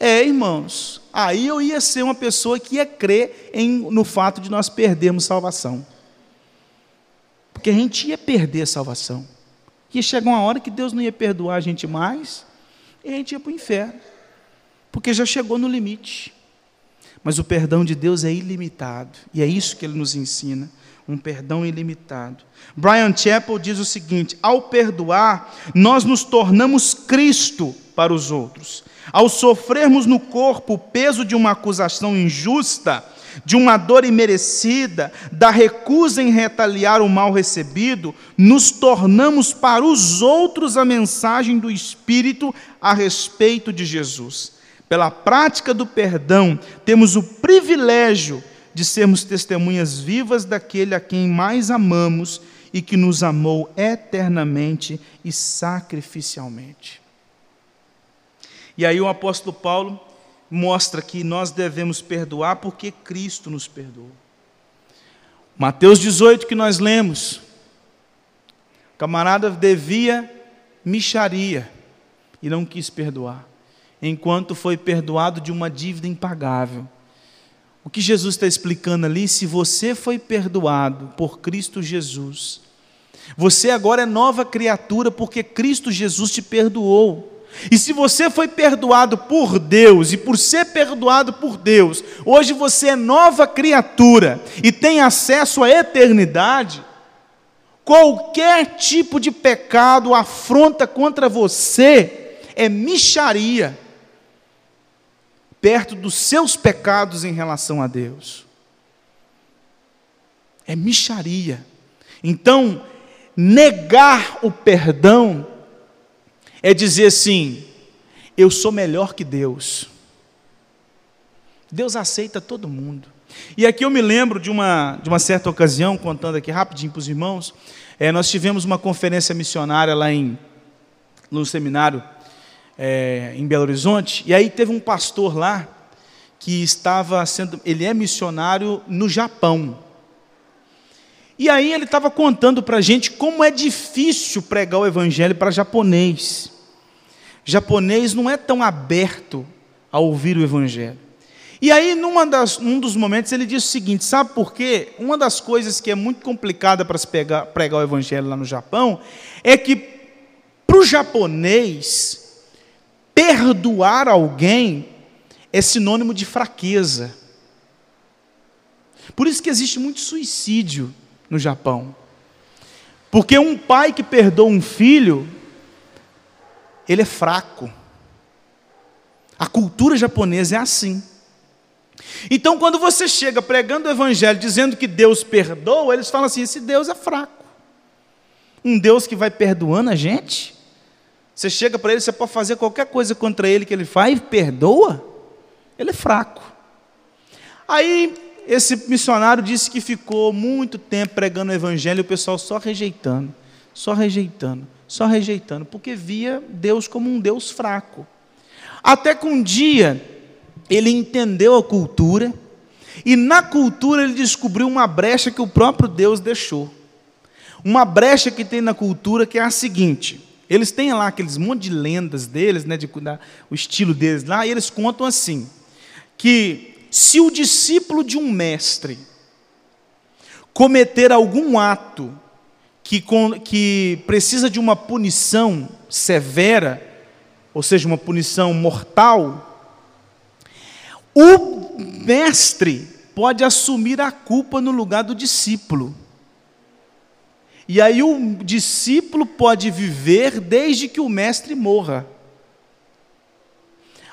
É, irmãos, aí eu ia ser uma pessoa que ia crer em, no fato de nós perdermos salvação. Porque a gente ia perder a salvação. Ia chegar uma hora que Deus não ia perdoar a gente mais, e a gente ia para o inferno. Porque já chegou no limite. Mas o perdão de Deus é ilimitado, e é isso que ele nos ensina um perdão ilimitado. Brian Chappell diz o seguinte: ao perdoar, nós nos tornamos Cristo para os outros. Ao sofrermos no corpo o peso de uma acusação injusta, de uma dor imerecida, da recusa em retaliar o mal recebido, nos tornamos para os outros a mensagem do Espírito a respeito de Jesus. Pela prática do perdão, temos o privilégio de sermos testemunhas vivas daquele a quem mais amamos e que nos amou eternamente e sacrificialmente. E aí o apóstolo Paulo mostra que nós devemos perdoar porque Cristo nos perdoou. Mateus 18 que nós lemos. O camarada devia micharia e não quis perdoar, enquanto foi perdoado de uma dívida impagável. O que Jesus está explicando ali, se você foi perdoado por Cristo Jesus, você agora é nova criatura porque Cristo Jesus te perdoou. E se você foi perdoado por Deus e por ser perdoado por Deus, hoje você é nova criatura e tem acesso à eternidade, qualquer tipo de pecado, afronta contra você, é micharia perto dos seus pecados em relação a Deus. É micharia. Então, negar o perdão é dizer assim: eu sou melhor que Deus. Deus aceita todo mundo. E aqui eu me lembro de uma, de uma certa ocasião, contando aqui rapidinho para os irmãos, é, nós tivemos uma conferência missionária lá em, no seminário é, em Belo Horizonte, e aí teve um pastor lá que estava sendo, ele é missionário no Japão. E aí ele estava contando para a gente como é difícil pregar o evangelho para japonês. Japonês não é tão aberto a ouvir o evangelho. E aí, numa das, num dos momentos, ele diz o seguinte: sabe por quê? Uma das coisas que é muito complicada para se pegar, pregar o evangelho lá no Japão é que, para o japonês, perdoar alguém é sinônimo de fraqueza. Por isso que existe muito suicídio no Japão. Porque um pai que perdoa um filho, ele é fraco. A cultura japonesa é assim. Então, quando você chega pregando o evangelho dizendo que Deus perdoa, eles falam assim: esse Deus é fraco. Um Deus que vai perdoando a gente. Você chega para ele, você pode fazer qualquer coisa contra ele que ele faz, perdoa. Ele é fraco. Aí esse missionário disse que ficou muito tempo pregando o evangelho e o pessoal só rejeitando, só rejeitando, só rejeitando, porque via Deus como um Deus fraco. Até que um dia ele entendeu a cultura e na cultura ele descobriu uma brecha que o próprio Deus deixou. Uma brecha que tem na cultura que é a seguinte: eles têm lá aqueles monte de lendas deles, né, de, da, o estilo deles lá, e eles contam assim: que se o discípulo de um mestre cometer algum ato que, que precisa de uma punição severa, ou seja, uma punição mortal, o mestre pode assumir a culpa no lugar do discípulo. E aí o discípulo pode viver desde que o mestre morra.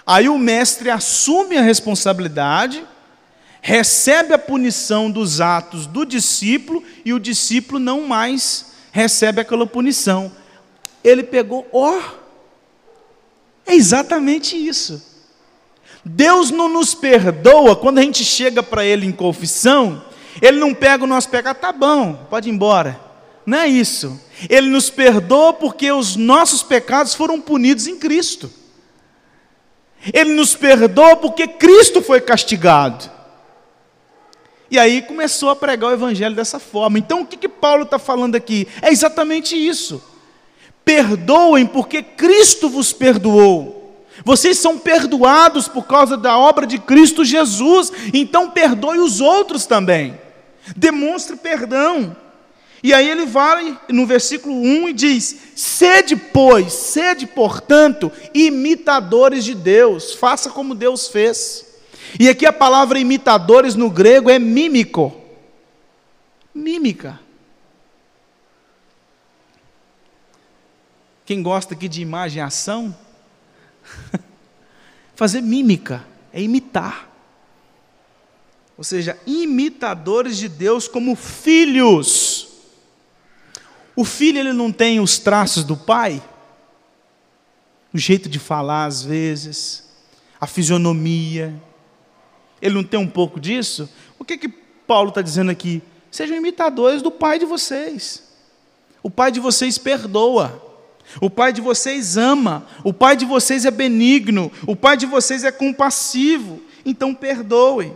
Aí o mestre assume a responsabilidade, recebe a punição dos atos do discípulo e o discípulo não mais recebe aquela punição. Ele pegou, ó, oh, é exatamente isso. Deus não nos perdoa quando a gente chega para Ele em confissão, Ele não pega o nosso pecado, tá bom, pode ir embora. Não é isso. Ele nos perdoa porque os nossos pecados foram punidos em Cristo. Ele nos perdoa porque Cristo foi castigado. E aí começou a pregar o evangelho dessa forma. Então o que, que Paulo está falando aqui? É exatamente isso. Perdoem porque Cristo vos perdoou. Vocês são perdoados por causa da obra de Cristo Jesus. Então perdoe os outros também. Demonstre perdão. E aí ele vai no versículo 1 e diz: Sede, pois, sede, portanto, imitadores de Deus, faça como Deus fez. E aqui a palavra imitadores no grego é mímico. Mímica. Quem gosta aqui de imagem e ação? [LAUGHS] Fazer mímica é imitar. Ou seja, imitadores de Deus como filhos. O filho ele não tem os traços do pai? O jeito de falar às vezes, a fisionomia. Ele não tem um pouco disso? O que que Paulo está dizendo aqui? Sejam imitadores do pai de vocês. O pai de vocês perdoa. O pai de vocês ama. O pai de vocês é benigno. O pai de vocês é compassivo. Então perdoem.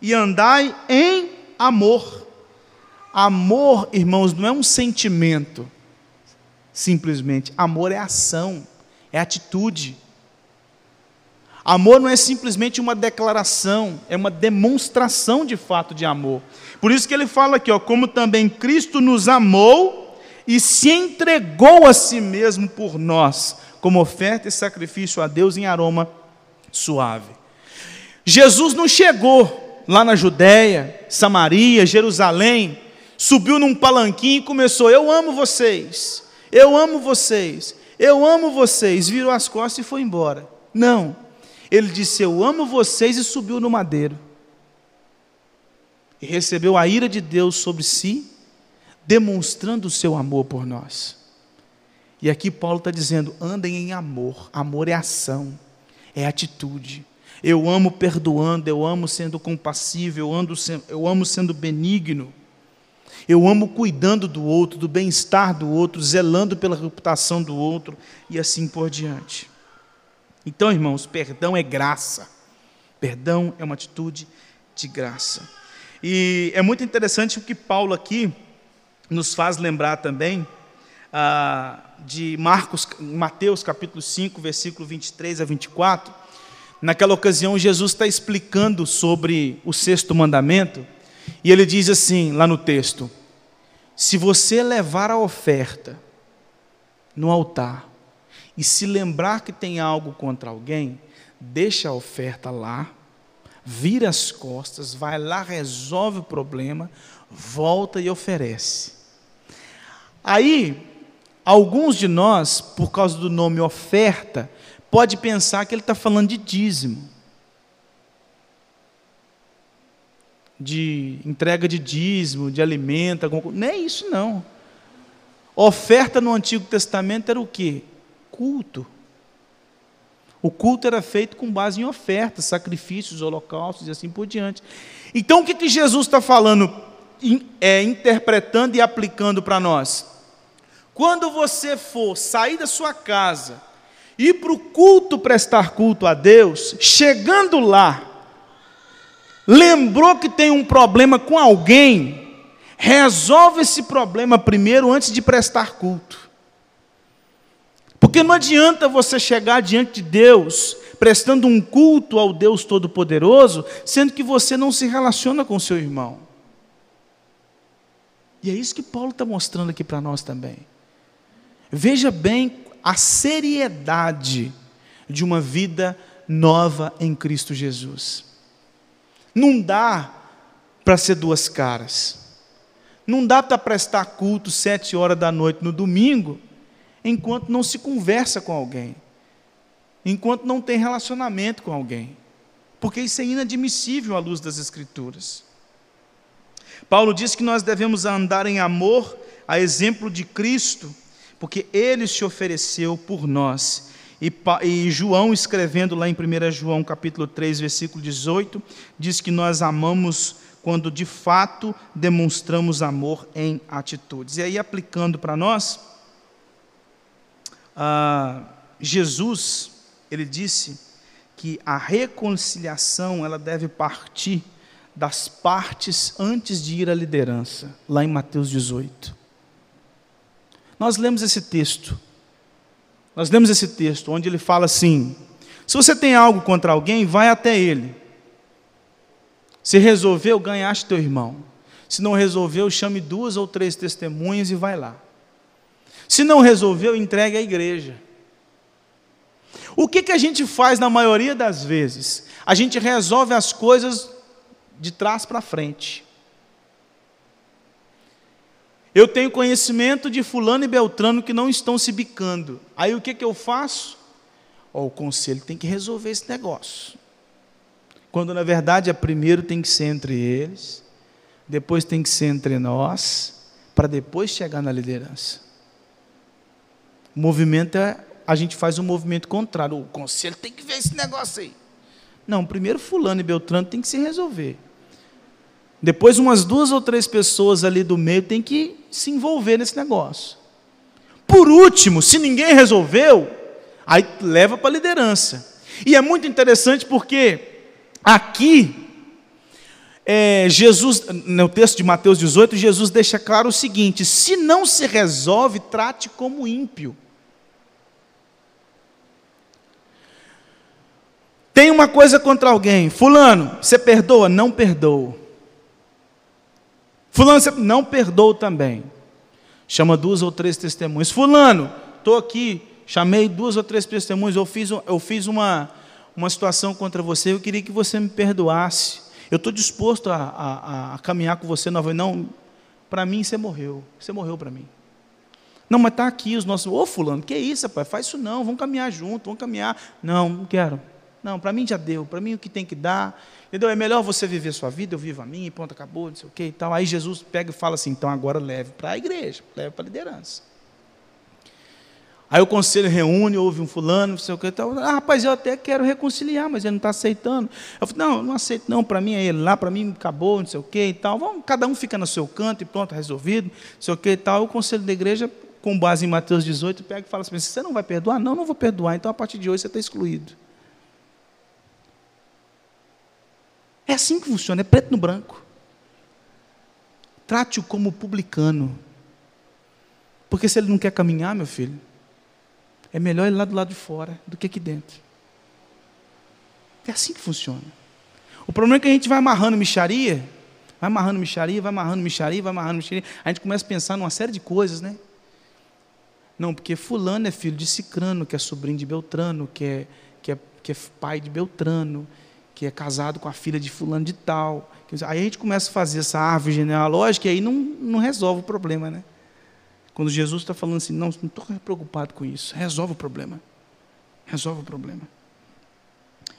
E andai em amor. Amor, irmãos, não é um sentimento, simplesmente. Amor é ação, é atitude. Amor não é simplesmente uma declaração, é uma demonstração de fato de amor. Por isso que ele fala aqui, ó, como também Cristo nos amou e se entregou a si mesmo por nós, como oferta e sacrifício a Deus em aroma suave. Jesus não chegou lá na Judéia, Samaria, Jerusalém, subiu num palanquinho e começou: Eu amo vocês, eu amo vocês, eu amo vocês. Virou as costas e foi embora. Não. Ele disse: Eu amo vocês e subiu no madeiro. E recebeu a ira de Deus sobre si, demonstrando o seu amor por nós. E aqui Paulo está dizendo: andem em amor. Amor é ação, é atitude. Eu amo perdoando, eu amo sendo compassivo, eu, ando, eu amo sendo benigno. Eu amo cuidando do outro, do bem-estar do outro, zelando pela reputação do outro e assim por diante. Então, irmãos, perdão é graça. Perdão é uma atitude de graça. E é muito interessante o que Paulo aqui nos faz lembrar também ah, de Marcos, Mateus capítulo 5, versículo 23 a 24. Naquela ocasião, Jesus está explicando sobre o sexto mandamento, e ele diz assim, lá no texto: se você levar a oferta no altar e se lembrar que tem algo contra alguém, deixa a oferta lá, vira as costas, vai lá, resolve o problema, volta e oferece. Aí, alguns de nós, por causa do nome oferta, pode pensar que ele está falando de dízimo. De entrega de dízimo, de alimento, alguma coisa. Não é isso não. Oferta no Antigo Testamento era o quê? Culto. O culto era feito com base em ofertas, sacrifícios, holocaustos e assim por diante. Então o que, que Jesus está falando, é, interpretando e aplicando para nós? Quando você for sair da sua casa, ir para o culto prestar culto a Deus, chegando lá, lembrou que tem um problema com alguém, resolve esse problema primeiro antes de prestar culto. Porque não adianta você chegar diante de Deus prestando um culto ao Deus Todo-Poderoso, sendo que você não se relaciona com seu irmão. E é isso que Paulo está mostrando aqui para nós também. Veja bem a seriedade de uma vida nova em Cristo Jesus. Não dá para ser duas caras. Não dá para prestar culto sete horas da noite no domingo, enquanto não se conversa com alguém, enquanto não tem relacionamento com alguém, porque isso é inadmissível à luz das Escrituras. Paulo diz que nós devemos andar em amor, a exemplo de Cristo, porque Ele se ofereceu por nós E, e, João, escrevendo lá em 1 João capítulo 3, versículo 18, diz que nós amamos quando de fato demonstramos amor em atitudes. E aí, aplicando para nós, ah, Jesus, ele disse que a reconciliação ela deve partir das partes antes de ir à liderança, lá em Mateus 18. Nós lemos esse texto nós lemos esse texto onde ele fala assim: se você tem algo contra alguém, vai até ele. Se resolveu, ganhaste teu irmão. Se não resolveu, chame duas ou três testemunhas e vai lá. Se não resolveu, entregue à igreja. O que, que a gente faz na maioria das vezes? A gente resolve as coisas de trás para frente. Eu tenho conhecimento de fulano e beltrano que não estão se bicando. Aí o que, que eu faço? Oh, o conselho tem que resolver esse negócio. Quando na verdade, a primeiro tem que ser entre eles, depois tem que ser entre nós, para depois chegar na liderança. O movimento é, a gente faz um movimento contrário. O conselho tem que ver esse negócio aí. Não, primeiro fulano e beltrano tem que se resolver. Depois, umas duas ou três pessoas ali do meio têm que se envolver nesse negócio. Por último, se ninguém resolveu, aí leva para a liderança. E é muito interessante porque aqui, é, Jesus, no texto de Mateus 18, Jesus deixa claro o seguinte: se não se resolve, trate como ímpio. Tem uma coisa contra alguém, Fulano, você perdoa? Não perdoa. Fulano, você não perdoa também. Chama duas ou três testemunhas. Fulano, estou aqui, chamei duas ou três testemunhas, eu fiz, eu fiz uma, uma situação contra você, eu queria que você me perdoasse. Eu estou disposto a, a, a, caminhar com você novamente. Não, para mim você morreu. Você morreu para mim. Não, mas está aqui os nossos. Ô fulano, que isso, rapaz? Faz isso não, vamos caminhar junto, vamos caminhar. Não, não quero. Não, para mim já deu, para mim o que tem que dar. Entendeu? É melhor você viver sua vida, eu vivo a minha, pronto, acabou, não sei o que e tal. Aí Jesus pega e fala assim: então agora leve para a igreja, leve para a liderança. Aí o conselho reúne, ouve um fulano, não sei o que tal. Ah, rapaz, eu até quero reconciliar, mas ele não está aceitando. Eu falei, não, não aceito, não, para mim é ele lá, para mim acabou, não sei o que e tal. Vamos, cada um fica no seu canto e pronto, resolvido, não sei o que e tal. O conselho da igreja, com base em Mateus 18, pega e fala assim: você não vai perdoar? Não, não vou perdoar, então a partir de hoje você está excluído. É assim que funciona, é preto no branco. Trate-o como publicano. Porque se ele não quer caminhar, meu filho, é melhor ele lá do lado de fora do que aqui dentro. É assim que funciona. O problema é que a gente vai amarrando micharia, vai amarrando micharia, vai amarrando micharia, vai amarrando micharia. A gente começa a pensar numa série de coisas, né? Não, porque fulano é filho de Cicrano, que é sobrinho de Beltrano, que é, que é, que é pai de Beltrano, que é casado com a filha de fulano de tal. Aí a gente começa a fazer essa árvore genealógica e aí não, não resolve o problema, né? Quando Jesus está falando assim, não, não estou preocupado com isso, resolve o problema. Resolve o problema.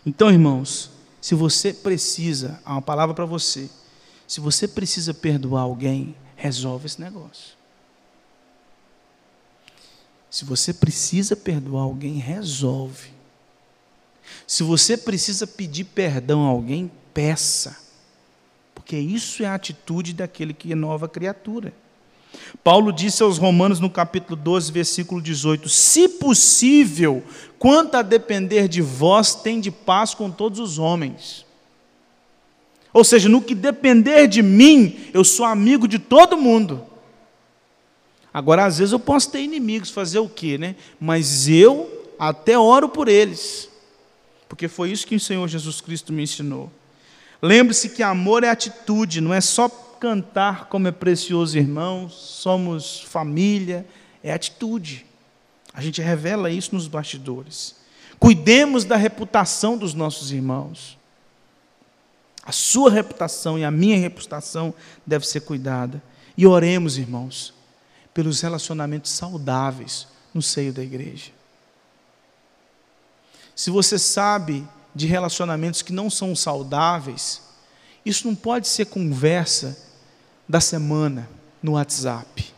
Então, irmãos, se você precisa, há uma palavra para você, se você precisa perdoar alguém, resolve esse negócio. Se você precisa perdoar alguém, resolve. Se você precisa pedir perdão a alguém, peça. Porque isso é a atitude daquele que é nova criatura. Paulo disse aos Romanos no capítulo 12, versículo 18: Se possível, quanto a depender de vós, tem de paz com todos os homens. Ou seja, no que depender de mim, eu sou amigo de todo mundo. Agora, às vezes eu posso ter inimigos, fazer o quê, né? Mas eu até oro por eles porque foi isso que o Senhor Jesus Cristo me ensinou. Lembre-se que amor é atitude, não é só cantar como é precioso, irmão, somos família, é atitude. A gente revela isso nos bastidores. Cuidemos da reputação dos nossos irmãos. A sua reputação e a minha reputação deve ser cuidada. E oremos, irmãos, pelos relacionamentos saudáveis no seio da igreja. Se você sabe de relacionamentos que não são saudáveis, isso não pode ser conversa da semana no WhatsApp.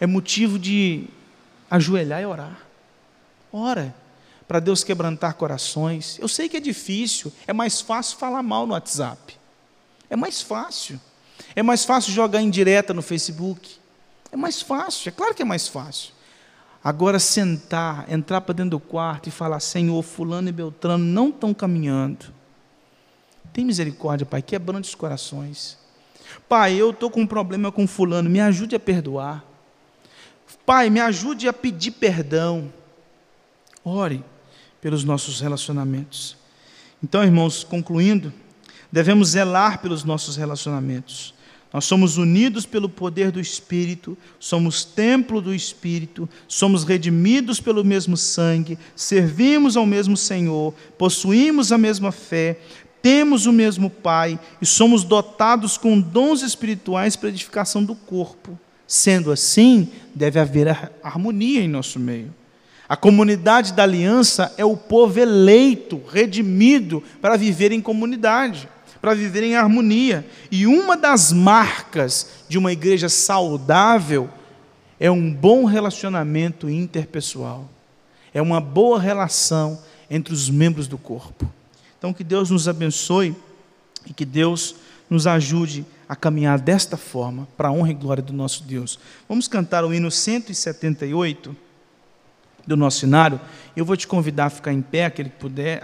É motivo de ajoelhar e orar. Ora, para Deus quebrantar corações. Eu sei que é difícil, é mais fácil falar mal no WhatsApp. É mais fácil. É mais fácil jogar em direta no Facebook. É mais fácil, é claro que é mais fácil. Agora sentar, entrar para dentro do quarto e falar: Senhor, Fulano e Beltrano não estão caminhando. Tem misericórdia, Pai, quebrando os corações. Pai, eu estou com um problema com Fulano, me ajude a perdoar. Pai, me ajude a pedir perdão. Ore pelos nossos relacionamentos. Então, irmãos, concluindo, devemos zelar pelos nossos relacionamentos. Nós somos unidos pelo poder do Espírito, somos templo do Espírito, somos redimidos pelo mesmo sangue, servimos ao mesmo Senhor, possuímos a mesma fé, temos o mesmo Pai e somos dotados com dons espirituais para edificação do corpo. Sendo assim, deve haver harmonia em nosso meio. A comunidade da aliança é o povo eleito, redimido, para viver em comunidade para viver em harmonia. E uma das marcas de uma igreja saudável é um bom relacionamento interpessoal, é uma boa relação entre os membros do corpo. Então, que Deus nos abençoe e que Deus nos ajude a caminhar desta forma, para a honra e glória do nosso Deus. Vamos cantar o hino 178 do nosso cenário. Eu vou te convidar a ficar em pé, aquele que puder.